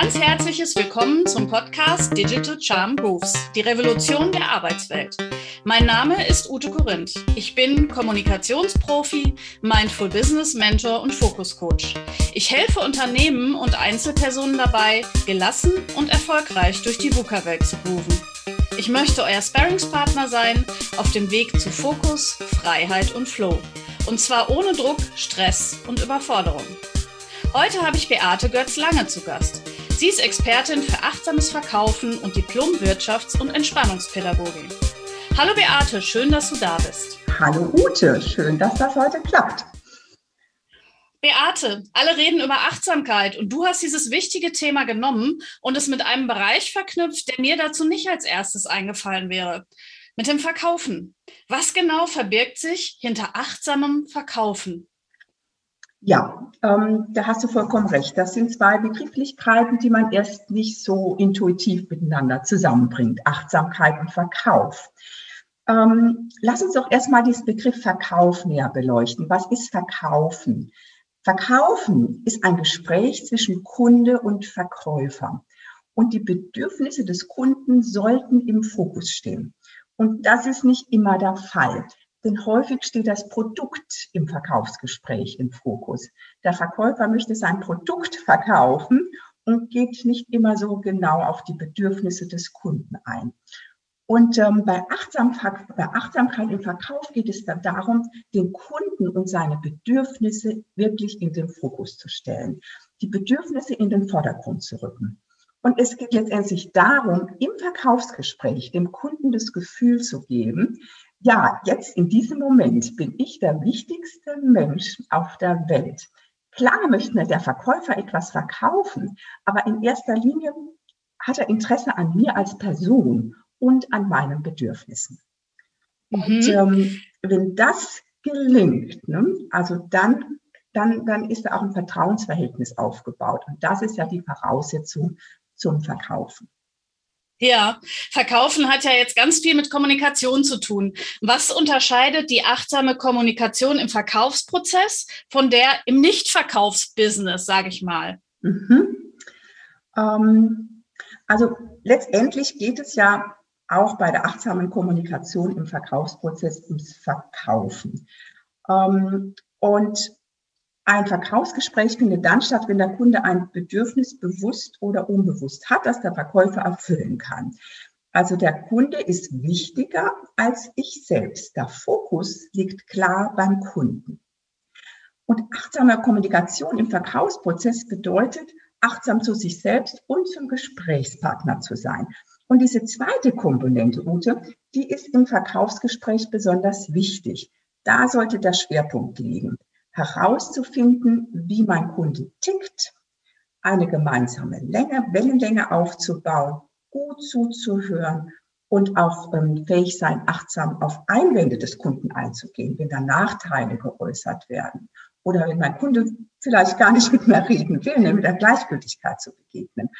ganz herzliches Willkommen zum Podcast Digital Charm Grooves, die Revolution der Arbeitswelt. Mein Name ist Ute Korinth. Ich bin Kommunikationsprofi, Mindful Business Mentor und Focus Coach. Ich helfe Unternehmen und Einzelpersonen dabei, gelassen und erfolgreich durch die VUCA-Welt zu grooven. Ich möchte euer Sparringspartner sein auf dem Weg zu Fokus, Freiheit und Flow. Und zwar ohne Druck, Stress und Überforderung. Heute habe ich Beate Götz-Lange zu Gast. Sie ist Expertin für achtsames Verkaufen und Diplom-Wirtschafts- und Entspannungspädagogin. Hallo Beate, schön, dass du da bist. Hallo Ute, schön, dass das heute klappt. Beate, alle reden über Achtsamkeit und du hast dieses wichtige Thema genommen und es mit einem Bereich verknüpft, der mir dazu nicht als erstes eingefallen wäre. Mit dem Verkaufen. Was genau verbirgt sich hinter achtsamem Verkaufen? Ja, ähm, da hast du vollkommen recht. Das sind zwei Begrifflichkeiten, die man erst nicht so intuitiv miteinander zusammenbringt. Achtsamkeit und Verkauf. Ähm, lass uns doch erstmal diesen Begriff Verkauf näher beleuchten. Was ist Verkaufen? Verkaufen ist ein Gespräch zwischen Kunde und Verkäufer. Und die Bedürfnisse des Kunden sollten im Fokus stehen. Und das ist nicht immer der Fall. Denn häufig steht das Produkt im Verkaufsgespräch im Fokus. Der Verkäufer möchte sein Produkt verkaufen und geht nicht immer so genau auf die Bedürfnisse des Kunden ein. Und ähm, bei, Achtsamkeit, bei Achtsamkeit im Verkauf geht es dann darum, den Kunden und seine Bedürfnisse wirklich in den Fokus zu stellen, die Bedürfnisse in den Vordergrund zu rücken. Und es geht letztendlich darum, im Verkaufsgespräch dem Kunden das Gefühl zu geben, ja, jetzt in diesem Moment bin ich der wichtigste Mensch auf der Welt. Klar möchte der Verkäufer etwas verkaufen, aber in erster Linie hat er Interesse an mir als Person und an meinen Bedürfnissen. Mhm. Und ähm, wenn das gelingt, ne, also dann, dann, dann ist da auch ein Vertrauensverhältnis aufgebaut. Und das ist ja die Voraussetzung zum Verkaufen. Ja, Verkaufen hat ja jetzt ganz viel mit Kommunikation zu tun. Was unterscheidet die achtsame Kommunikation im Verkaufsprozess von der im Nichtverkaufsbusiness, sage ich mal? Mhm. Ähm, also letztendlich geht es ja auch bei der achtsamen Kommunikation im Verkaufsprozess ums Verkaufen. Ähm, und ein Verkaufsgespräch findet dann statt, wenn der Kunde ein Bedürfnis bewusst oder unbewusst hat, das der Verkäufer erfüllen kann. Also der Kunde ist wichtiger als ich selbst. Der Fokus liegt klar beim Kunden. Und achtsame Kommunikation im Verkaufsprozess bedeutet, achtsam zu sich selbst und zum Gesprächspartner zu sein. Und diese zweite Komponente, Ute, die ist im Verkaufsgespräch besonders wichtig. Da sollte der Schwerpunkt liegen herauszufinden, wie mein Kunde tickt, eine gemeinsame Länge, Wellenlänge aufzubauen, gut zuzuhören und auch ähm, fähig sein, achtsam auf Einwände des Kunden einzugehen, wenn da Nachteile geäußert werden oder wenn mein Kunde vielleicht gar nicht mit mir reden will, mit der Gleichgültigkeit zu begegnen.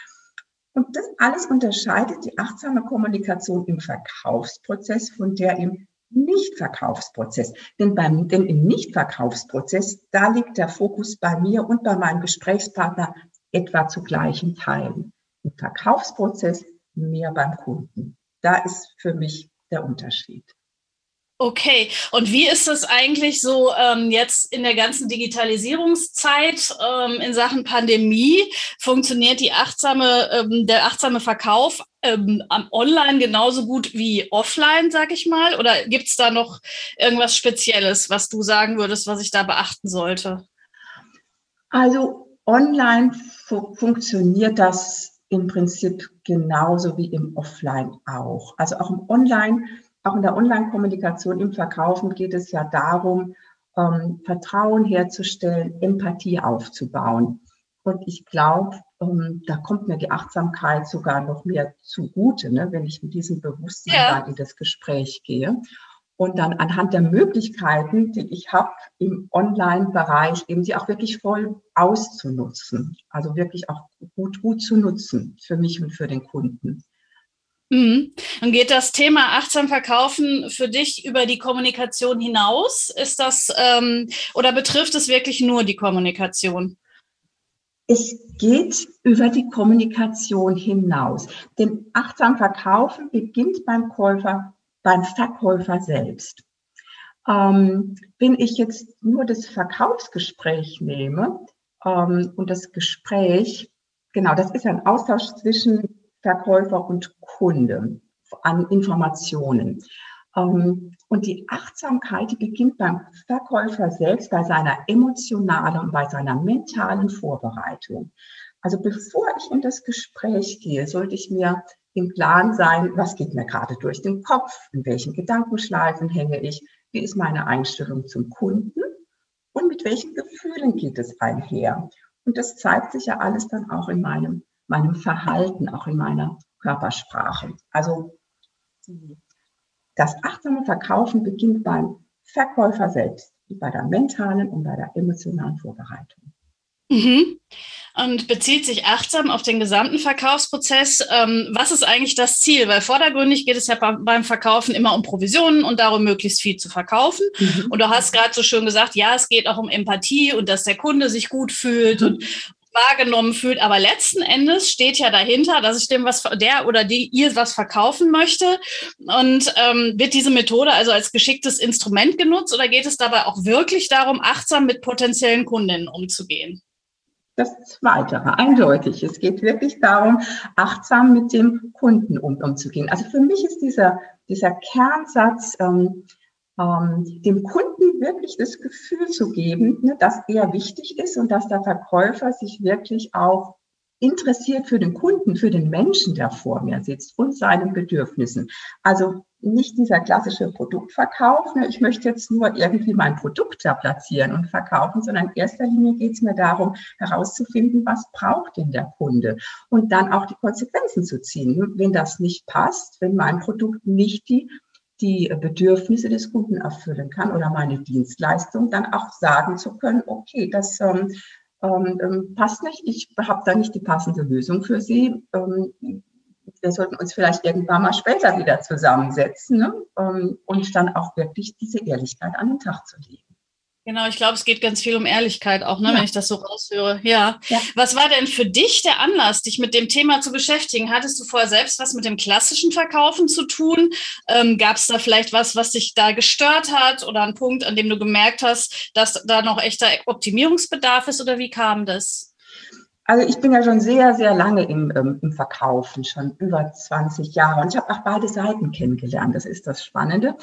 Und das alles unterscheidet die achtsame Kommunikation im Verkaufsprozess von der im Nichtverkaufsprozess. Denn, beim, denn im Nichtverkaufsprozess, da liegt der Fokus bei mir und bei meinem Gesprächspartner etwa zu gleichen Teilen. Im Verkaufsprozess mehr beim Kunden. Da ist für mich der Unterschied. Okay, und wie ist das eigentlich so ähm, jetzt in der ganzen Digitalisierungszeit ähm, in Sachen Pandemie? Funktioniert die achtsame, ähm, der achtsame Verkauf ähm, online genauso gut wie offline, sag ich mal? Oder gibt es da noch irgendwas Spezielles, was du sagen würdest, was ich da beachten sollte? Also online fu funktioniert das im Prinzip genauso wie im Offline auch. Also auch im Online auch in der Online-Kommunikation im Verkaufen geht es ja darum, ähm, Vertrauen herzustellen, Empathie aufzubauen. Und ich glaube, ähm, da kommt mir die Achtsamkeit sogar noch mehr zugute, ne, wenn ich mit diesem Bewusstsein ja. in das Gespräch gehe. Und dann anhand der Möglichkeiten, die ich habe im Online-Bereich, eben sie auch wirklich voll auszunutzen. Also wirklich auch gut, gut zu nutzen für mich und für den Kunden. Mhm. Und geht das Thema achtsam verkaufen für dich über die Kommunikation hinaus? Ist das ähm, oder betrifft es wirklich nur die Kommunikation? es geht über die Kommunikation hinaus. Denn achtsam Verkaufen beginnt beim Käufer, beim Verkäufer selbst. Ähm, wenn ich jetzt nur das Verkaufsgespräch nehme ähm, und das Gespräch, genau, das ist ein Austausch zwischen Verkäufer und Kunde an Informationen. Ähm, und die Achtsamkeit, beginnt beim Verkäufer selbst, bei seiner emotionalen und bei seiner mentalen Vorbereitung. Also bevor ich in das Gespräch gehe, sollte ich mir im Plan sein, was geht mir gerade durch den Kopf, in welchen Gedankenschleifen hänge ich, wie ist meine Einstellung zum Kunden und mit welchen Gefühlen geht es einher. Und das zeigt sich ja alles dann auch in meinem, meinem Verhalten, auch in meiner Körpersprache. Also das achtsame Verkaufen beginnt beim Verkäufer selbst, bei der mentalen und bei der emotionalen Vorbereitung. Mhm. Und bezieht sich achtsam auf den gesamten Verkaufsprozess. Ähm, was ist eigentlich das Ziel? Weil vordergründig geht es ja beim Verkaufen immer um Provisionen und darum, möglichst viel zu verkaufen. Mhm. Und du hast gerade so schön gesagt, ja, es geht auch um Empathie und dass der Kunde sich gut fühlt mhm. und, wahrgenommen fühlt. Aber letzten Endes steht ja dahinter, dass ich dem was, der oder die ihr was verkaufen möchte. Und ähm, wird diese Methode also als geschicktes Instrument genutzt oder geht es dabei auch wirklich darum, achtsam mit potenziellen Kundinnen umzugehen? Das Zweite, eindeutig. Es geht wirklich darum, achtsam mit dem Kunden um, umzugehen. Also für mich ist dieser, dieser Kernsatz, ähm, ähm, dem Kunden wirklich das Gefühl zu geben, ne, dass er wichtig ist und dass der Verkäufer sich wirklich auch interessiert für den Kunden, für den Menschen, der vor mir sitzt und seinen Bedürfnissen. Also nicht dieser klassische Produktverkauf. Ne, ich möchte jetzt nur irgendwie mein Produkt da platzieren und verkaufen, sondern in erster Linie geht es mir darum, herauszufinden, was braucht denn der Kunde und dann auch die Konsequenzen zu ziehen. Wenn das nicht passt, wenn mein Produkt nicht die die Bedürfnisse des Kunden erfüllen kann oder meine Dienstleistung, dann auch sagen zu können, okay, das ähm, ähm, ähm passt nicht, ich habe da nicht die passende Lösung für Sie. Ähm, wir sollten uns vielleicht irgendwann mal später wieder zusammensetzen ne? Ähm, und dann auch wirklich diese Ehrlichkeit an den Tag zu legen. Genau, ich glaube, es geht ganz viel um Ehrlichkeit auch, ne, ja. wenn ich das so raushöre. Ja. ja. Was war denn für dich der Anlass, dich mit dem Thema zu beschäftigen? Hattest du vorher selbst was mit dem klassischen Verkaufen zu tun? Ähm, Gab es da vielleicht was, was dich da gestört hat oder ein Punkt, an dem du gemerkt hast, dass da noch echter Optimierungsbedarf ist oder wie kam das? Also ich bin ja schon sehr, sehr lange im, ähm, im Verkaufen, schon über 20 Jahre. Und ich habe auch beide Seiten kennengelernt. Das ist das Spannende.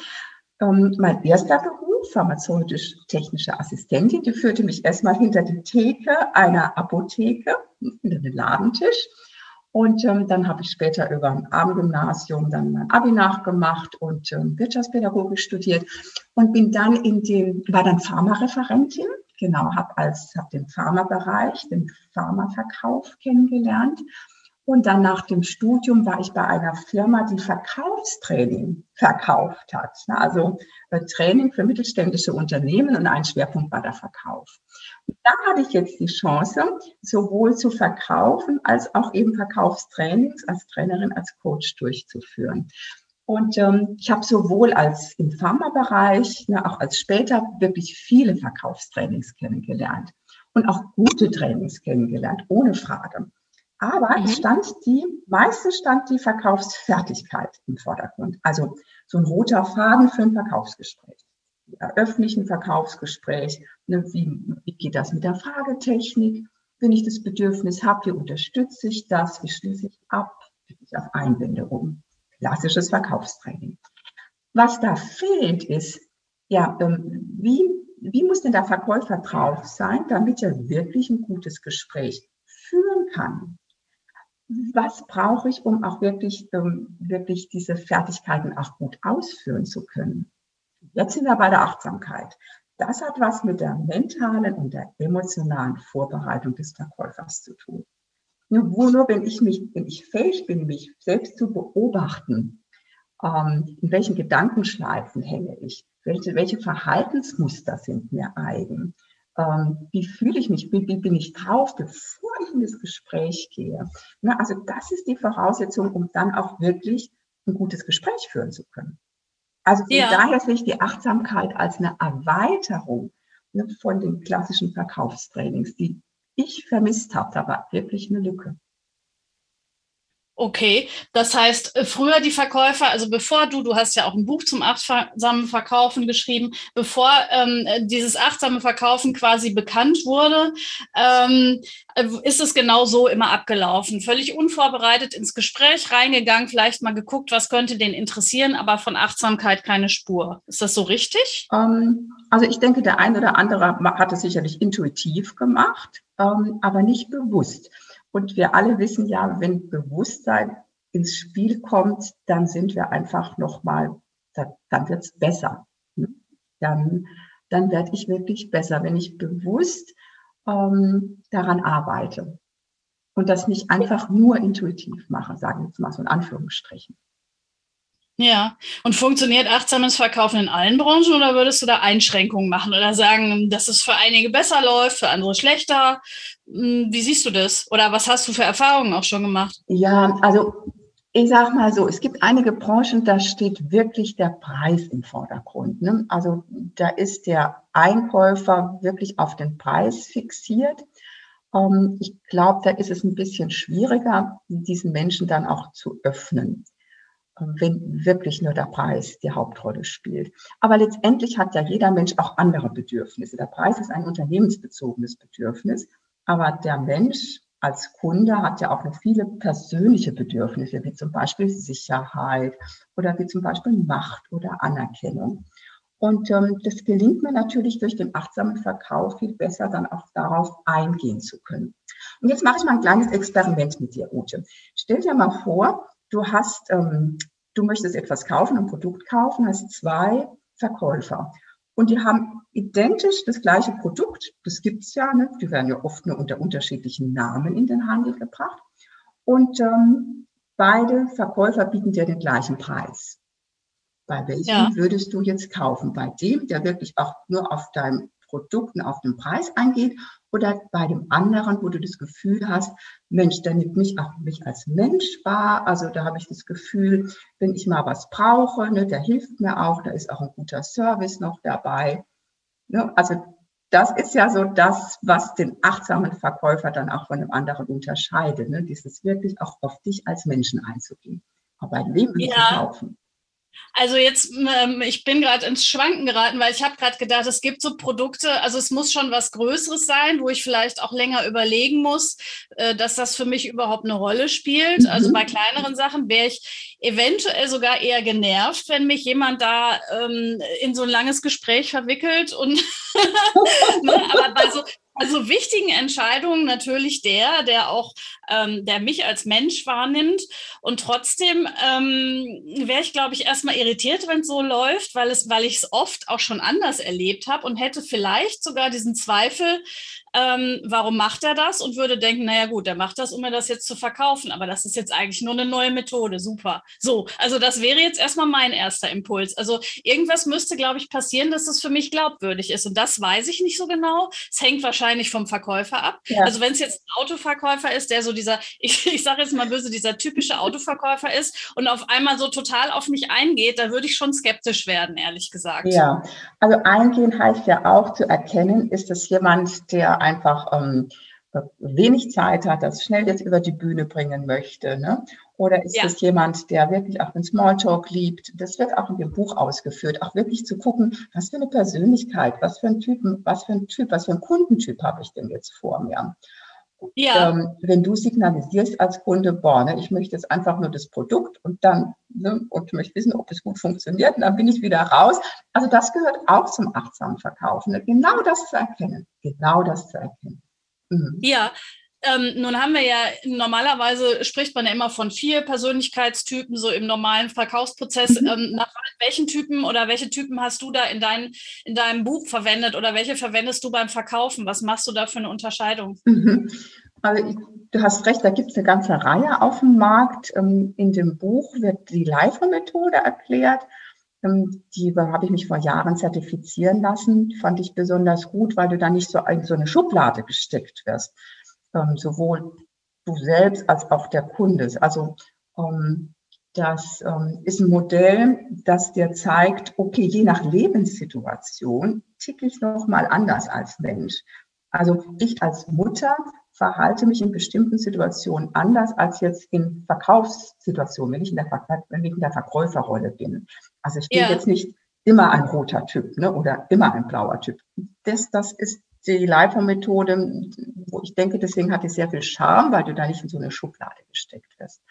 Ähm, mein erster Beruf, pharmazeutisch-technische Assistentin, die führte mich erstmal hinter die Theke einer Apotheke, hinter den Ladentisch. Und ähm, dann habe ich später über ein Abendgymnasium dann mein Abi nachgemacht und ähm, Wirtschaftspädagogik studiert und bin dann in den, war dann Pharmareferentin, genau, habe als, habe den Pharmabereich, den Pharmaverkauf kennengelernt und dann nach dem Studium war ich bei einer Firma, die Verkaufstraining verkauft hat. Also äh, Training für mittelständische Unternehmen und ein Schwerpunkt war der Verkauf. Da hatte ich jetzt die Chance, sowohl zu verkaufen als auch eben Verkaufstrainings als Trainerin, als Coach durchzuführen. Und ähm, ich habe sowohl als im Pharmabereich, ne, auch als später wirklich viele Verkaufstrainings kennengelernt und auch gute Trainings kennengelernt, ohne Frage. Aber mhm. es stand die, meistens stand die Verkaufsfertigkeit im Vordergrund. Also so ein roter Faden für ein Verkaufsgespräch. Öffentlichen Verkaufsgespräch. Ne, wie, wie geht das mit der Fragetechnik? Wenn ich das Bedürfnis habe, wie unterstütze ich das? Wie schließe ich ab? Wie ich auf Einwände um? Klassisches Verkaufstraining. Was da fehlt, ist, ja, ähm, wie, wie muss denn der Verkäufer drauf sein, damit er wirklich ein gutes Gespräch führen kann? Was brauche ich, um auch wirklich, um wirklich diese Fertigkeiten auch gut ausführen zu können. Jetzt sind wir bei der Achtsamkeit. Das hat was mit der mentalen und der emotionalen Vorbereitung des Verkäufers zu tun. Nur, nur wenn ich mich, wenn ich fähig bin, mich selbst zu beobachten, ähm, in welchen Gedankenschleifen hänge ich, welche, welche Verhaltensmuster sind mir eigen, ähm, wie fühle ich mich, wie, wie, bin ich drauf, bevor ich in das Gespräch gehe. Na, also das ist die Voraussetzung, um dann auch wirklich ein gutes Gespräch führen zu können. Also ja. daher sehe ich die Achtsamkeit als eine Erweiterung ne, von den klassischen Verkaufstrainings, die ich vermisst habe. Da war wirklich eine Lücke. Okay, das heißt, äh, früher die Verkäufer, also bevor du, du hast ja auch ein Buch zum achtsamen Verkaufen geschrieben, bevor ähm, dieses achtsame Verkaufen quasi bekannt wurde, ähm, äh, ist es genau so immer abgelaufen. Völlig unvorbereitet ins Gespräch reingegangen, vielleicht mal geguckt, was könnte den interessieren, aber von Achtsamkeit keine Spur. Ist das so richtig? Ähm, also ich denke, der ein oder andere hat es sicherlich intuitiv gemacht, ähm, aber nicht bewusst. Und wir alle wissen ja, wenn Bewusstsein ins Spiel kommt, dann sind wir einfach nochmal, dann, dann wird es besser. Ne? Dann, dann werde ich wirklich besser, wenn ich bewusst ähm, daran arbeite und das nicht einfach nur intuitiv mache, sagen wir jetzt mal so in Anführungsstrichen. Ja, und funktioniert achtsames Verkaufen in allen Branchen oder würdest du da Einschränkungen machen oder sagen, dass es für einige besser läuft, für andere schlechter? Hm, wie siehst du das? Oder was hast du für Erfahrungen auch schon gemacht? Ja, also ich sage mal so, es gibt einige Branchen, da steht wirklich der Preis im Vordergrund. Ne? Also da ist der Einkäufer wirklich auf den Preis fixiert. Ähm, ich glaube, da ist es ein bisschen schwieriger, diesen Menschen dann auch zu öffnen wenn wirklich nur der Preis die Hauptrolle spielt. Aber letztendlich hat ja jeder Mensch auch andere Bedürfnisse. Der Preis ist ein unternehmensbezogenes Bedürfnis, aber der Mensch als Kunde hat ja auch noch viele persönliche Bedürfnisse, wie zum Beispiel Sicherheit oder wie zum Beispiel Macht oder Anerkennung. Und ähm, das gelingt mir natürlich durch den achtsamen Verkauf viel besser, dann auch darauf eingehen zu können. Und jetzt mache ich mal ein kleines Experiment mit dir, Ute. Stell dir mal vor, du hast, ähm, du möchtest etwas kaufen, ein Produkt kaufen, hast zwei Verkäufer. Und die haben identisch das gleiche Produkt. Das gibt's ja, ne? die werden ja oft nur unter unterschiedlichen Namen in den Handel gebracht. Und ähm, beide Verkäufer bieten dir den gleichen Preis. Bei welchem ja. würdest du jetzt kaufen? Bei dem, der wirklich auch nur auf deinem Produkt und auf den Preis eingeht oder bei dem anderen, wo du das Gefühl hast, Mensch, der nimmt mich auch mich als Mensch wahr. Also da habe ich das Gefühl, wenn ich mal was brauche, ne, der hilft mir auch, da ist auch ein guter Service noch dabei. Ne, also das ist ja so das, was den achtsamen Verkäufer dann auch von dem anderen unterscheidet. Ne? Dieses wirklich auch auf dich als Menschen einzugehen. Aber bei wem ja. zu kaufen. Also jetzt, ähm, ich bin gerade ins Schwanken geraten, weil ich habe gerade gedacht, es gibt so Produkte, also es muss schon was Größeres sein, wo ich vielleicht auch länger überlegen muss, äh, dass das für mich überhaupt eine Rolle spielt. Mhm. Also bei kleineren Sachen wäre ich eventuell sogar eher genervt, wenn mich jemand da ähm, in so ein langes Gespräch verwickelt und ne, aber bei so, also wichtigen Entscheidungen natürlich der, der auch, ähm, der mich als Mensch wahrnimmt. Und trotzdem ähm, wäre ich, glaube ich, erstmal irritiert, wenn es so läuft, weil es, weil ich es oft auch schon anders erlebt habe und hätte vielleicht sogar diesen Zweifel, ähm, warum macht er das und würde denken, naja gut, er macht das, um mir das jetzt zu verkaufen, aber das ist jetzt eigentlich nur eine neue Methode, super. So, also das wäre jetzt erstmal mein erster Impuls. Also irgendwas müsste, glaube ich, passieren, dass es für mich glaubwürdig ist und das weiß ich nicht so genau. Es hängt wahrscheinlich vom Verkäufer ab. Ja. Also wenn es jetzt ein Autoverkäufer ist, der so dieser, ich, ich sage jetzt mal böse, dieser typische Autoverkäufer ist und auf einmal so total auf mich eingeht, da würde ich schon skeptisch werden, ehrlich gesagt. Ja, also eingehen heißt ja auch zu erkennen, ist es jemand, der einfach ähm, wenig Zeit hat, das schnell jetzt über die Bühne bringen möchte. Ne? Oder ist ja. es jemand, der wirklich auch den Smalltalk liebt? Das wird auch in dem Buch ausgeführt, auch wirklich zu gucken, was für eine Persönlichkeit, was für ein Typen, was für ein Typ, was für ein Kundentyp habe ich denn jetzt vor mir? Ja. Ähm, wenn du signalisierst als Kunde, boah, ne, ich möchte jetzt einfach nur das Produkt und dann ne, und möchte wissen, ob es gut funktioniert, und dann bin ich wieder raus. Also das gehört auch zum achtsamen Verkaufen, ne? genau das zu erkennen, genau das zu erkennen. Mhm. Ja, ähm, nun haben wir ja, normalerweise spricht man ja immer von vier Persönlichkeitstypen, so im normalen Verkaufsprozess. Mhm. Ähm, nach welchen Typen oder welche Typen hast du da in, dein, in deinem Buch verwendet oder welche verwendest du beim Verkaufen? Was machst du da für eine Unterscheidung? Mhm. Also ich, du hast recht, da gibt es eine ganze Reihe auf dem Markt. Ähm, in dem Buch wird die Leifer-Methode erklärt. Ähm, die habe ich mich vor Jahren zertifizieren lassen. Fand ich besonders gut, weil du da nicht so in so eine Schublade gesteckt wirst ähm, sowohl du selbst als auch der Kunde. Also ähm, das ähm, ist ein Modell, das dir zeigt, okay, je nach Lebenssituation ticke ich noch mal anders als Mensch. Also ich als Mutter verhalte mich in bestimmten Situationen anders als jetzt in Verkaufssituationen, wenn ich in der, Ver wenn ich in der Verkäuferrolle bin. Also ich bin ja. jetzt nicht immer ein roter Typ ne, oder immer ein blauer Typ. Das, das ist die LIFO-Methode, wo ich denke, deswegen hat die sehr viel Charme, weil du da nicht in so eine Schublade gesteckt wirst.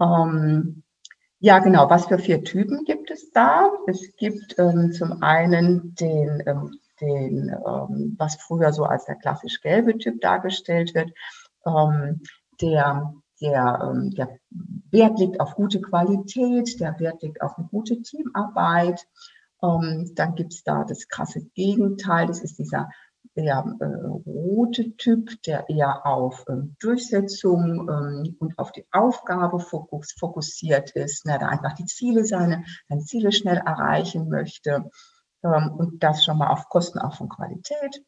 Ähm, ja, genau. Was für vier Typen gibt es da? Es gibt ähm, zum einen den, ähm, den ähm, was früher so als der klassisch gelbe Typ dargestellt wird, ähm, der der, ähm, der Wert liegt auf gute Qualität, der Wert liegt auf eine gute Teamarbeit. Ähm, dann gibt es da das krasse Gegenteil, das ist dieser eher äh, rote Typ, der eher auf ähm, Durchsetzung ähm, und auf die Aufgabe fokus, fokussiert ist, ne, der einfach die Ziele, seine, seine Ziele schnell erreichen möchte ähm, und das schon mal auf Kosten auch von Qualität.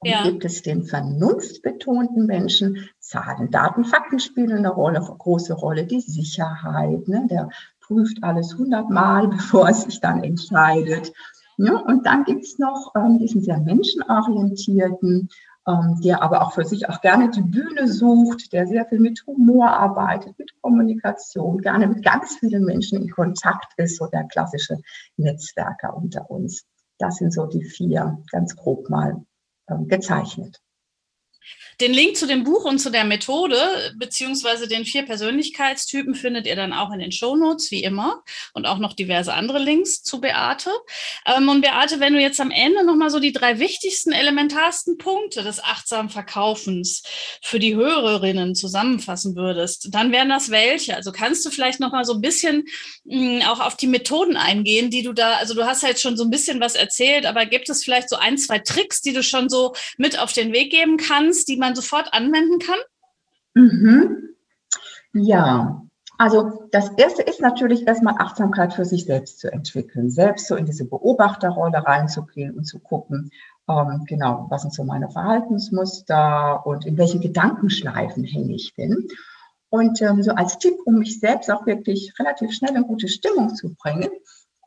Und ja. gibt es den vernunftbetonten Menschen, Zahlen, Daten, Fakten spielen eine Rolle, eine große Rolle, die Sicherheit, ne, der prüft alles hundertmal, bevor er sich dann entscheidet. Ja, und dann gibt es noch ähm, diesen sehr menschenorientierten, ähm, der aber auch für sich auch gerne die Bühne sucht, der sehr viel mit Humor arbeitet, mit Kommunikation, gerne mit ganz vielen Menschen in Kontakt ist, so der klassische Netzwerker unter uns. Das sind so die vier, ganz grob mal ähm, gezeichnet. Den Link zu dem Buch und zu der Methode beziehungsweise den vier Persönlichkeitstypen findet ihr dann auch in den Shownotes, wie immer, und auch noch diverse andere Links zu Beate. Ähm, und Beate, wenn du jetzt am Ende nochmal so die drei wichtigsten, elementarsten Punkte des achtsamen Verkaufens für die Hörerinnen zusammenfassen würdest, dann wären das welche? Also kannst du vielleicht nochmal so ein bisschen mh, hm, auch auf die Methoden eingehen, die du da, also du hast ja jetzt schon so ein bisschen was erzählt, aber gibt es vielleicht so ein, zwei Tricks, die du schon so mit auf den Weg geben kannst, die man man sofort anwenden kann? Mhm. Ja, also das Erste ist natürlich erstmal Achtsamkeit für sich selbst zu entwickeln, selbst so in diese Beobachterrolle reinzugehen und zu gucken, ähm, genau, was sind so meine Verhaltensmuster und in welchen Gedankenschleifen hänge ich denn. Und ähm, so als Tipp, um mich selbst auch wirklich relativ schnell in gute Stimmung zu bringen,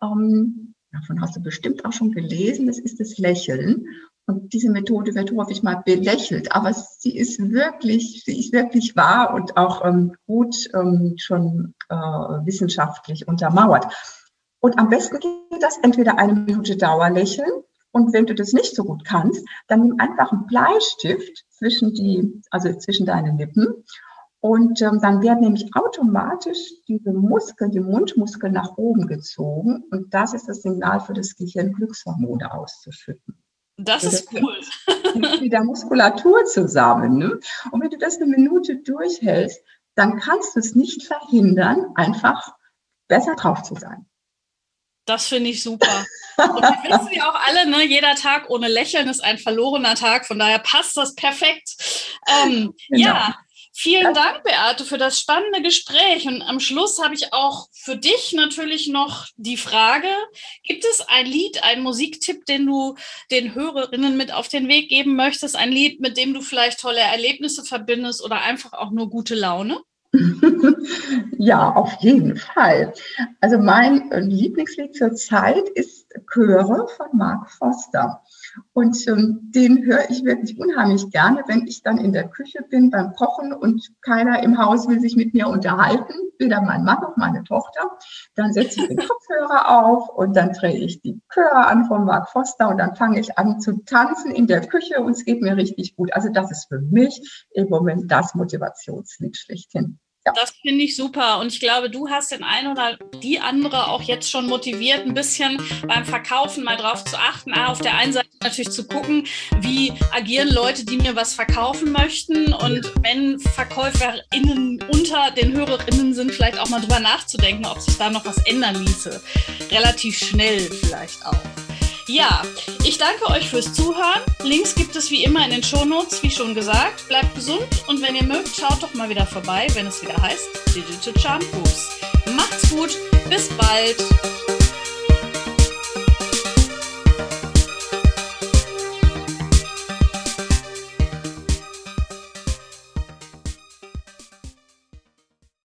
ähm, davon hast du bestimmt auch schon gelesen, das ist das Lächeln. Und diese Methode wird häufig mal belächelt, aber sie ist wirklich, sie ist wirklich wahr und auch ähm, gut ähm, schon äh, wissenschaftlich untermauert. Und am besten geht das entweder eine Minute Dauerlächeln und wenn du das nicht so gut kannst, dann nimm einfach einen Bleistift zwischen die, also zwischen deine Lippen und ähm, dann werden nämlich automatisch diese Muskeln, die Mundmuskeln nach oben gezogen und das ist das Signal für das Gehirn, Glückshormone auszuschütten. Das ist cool. Wieder Muskulatur zusammen. Ne? Und wenn du das eine Minute durchhältst, dann kannst du es nicht verhindern, einfach besser drauf zu sein. Das finde ich super. Und wir wissen ja auch alle, ne, jeder Tag ohne Lächeln ist ein verlorener Tag. Von daher passt das perfekt. Ähm, genau. Ja, Vielen Dank, Beate, für das spannende Gespräch. Und am Schluss habe ich auch für dich natürlich noch die Frage, gibt es ein Lied, einen Musiktipp, den du den Hörerinnen mit auf den Weg geben möchtest? Ein Lied, mit dem du vielleicht tolle Erlebnisse verbindest oder einfach auch nur gute Laune? Ja, auf jeden Fall. Also mein Lieblingslied zur Zeit ist Chöre von Mark Foster. Und ähm, den höre ich wirklich unheimlich gerne, wenn ich dann in der Küche bin beim Kochen und keiner im Haus will sich mit mir unterhalten, weder mein Mann noch meine Tochter. Dann setze ich den Kopfhörer auf und dann drehe ich die Chöre an von Mark Foster und dann fange ich an zu tanzen in der Küche und es geht mir richtig gut. Also das ist für mich im Moment das Motivationslied schlechthin. Ja. Das finde ich super. Und ich glaube, du hast den einen oder die andere auch jetzt schon motiviert, ein bisschen beim Verkaufen mal drauf zu achten. Ah, auf der einen Seite natürlich zu gucken, wie agieren Leute, die mir was verkaufen möchten. Und wenn VerkäuferInnen unter den HörerInnen sind, vielleicht auch mal drüber nachzudenken, ob sich da noch was ändern ließe. Relativ schnell vielleicht auch. Ja, ich danke euch fürs Zuhören. Links gibt es wie immer in den Shownotes, wie schon gesagt. Bleibt gesund und wenn ihr mögt, schaut doch mal wieder vorbei, wenn es wieder heißt Digital Charm Boost. Macht's gut, bis bald.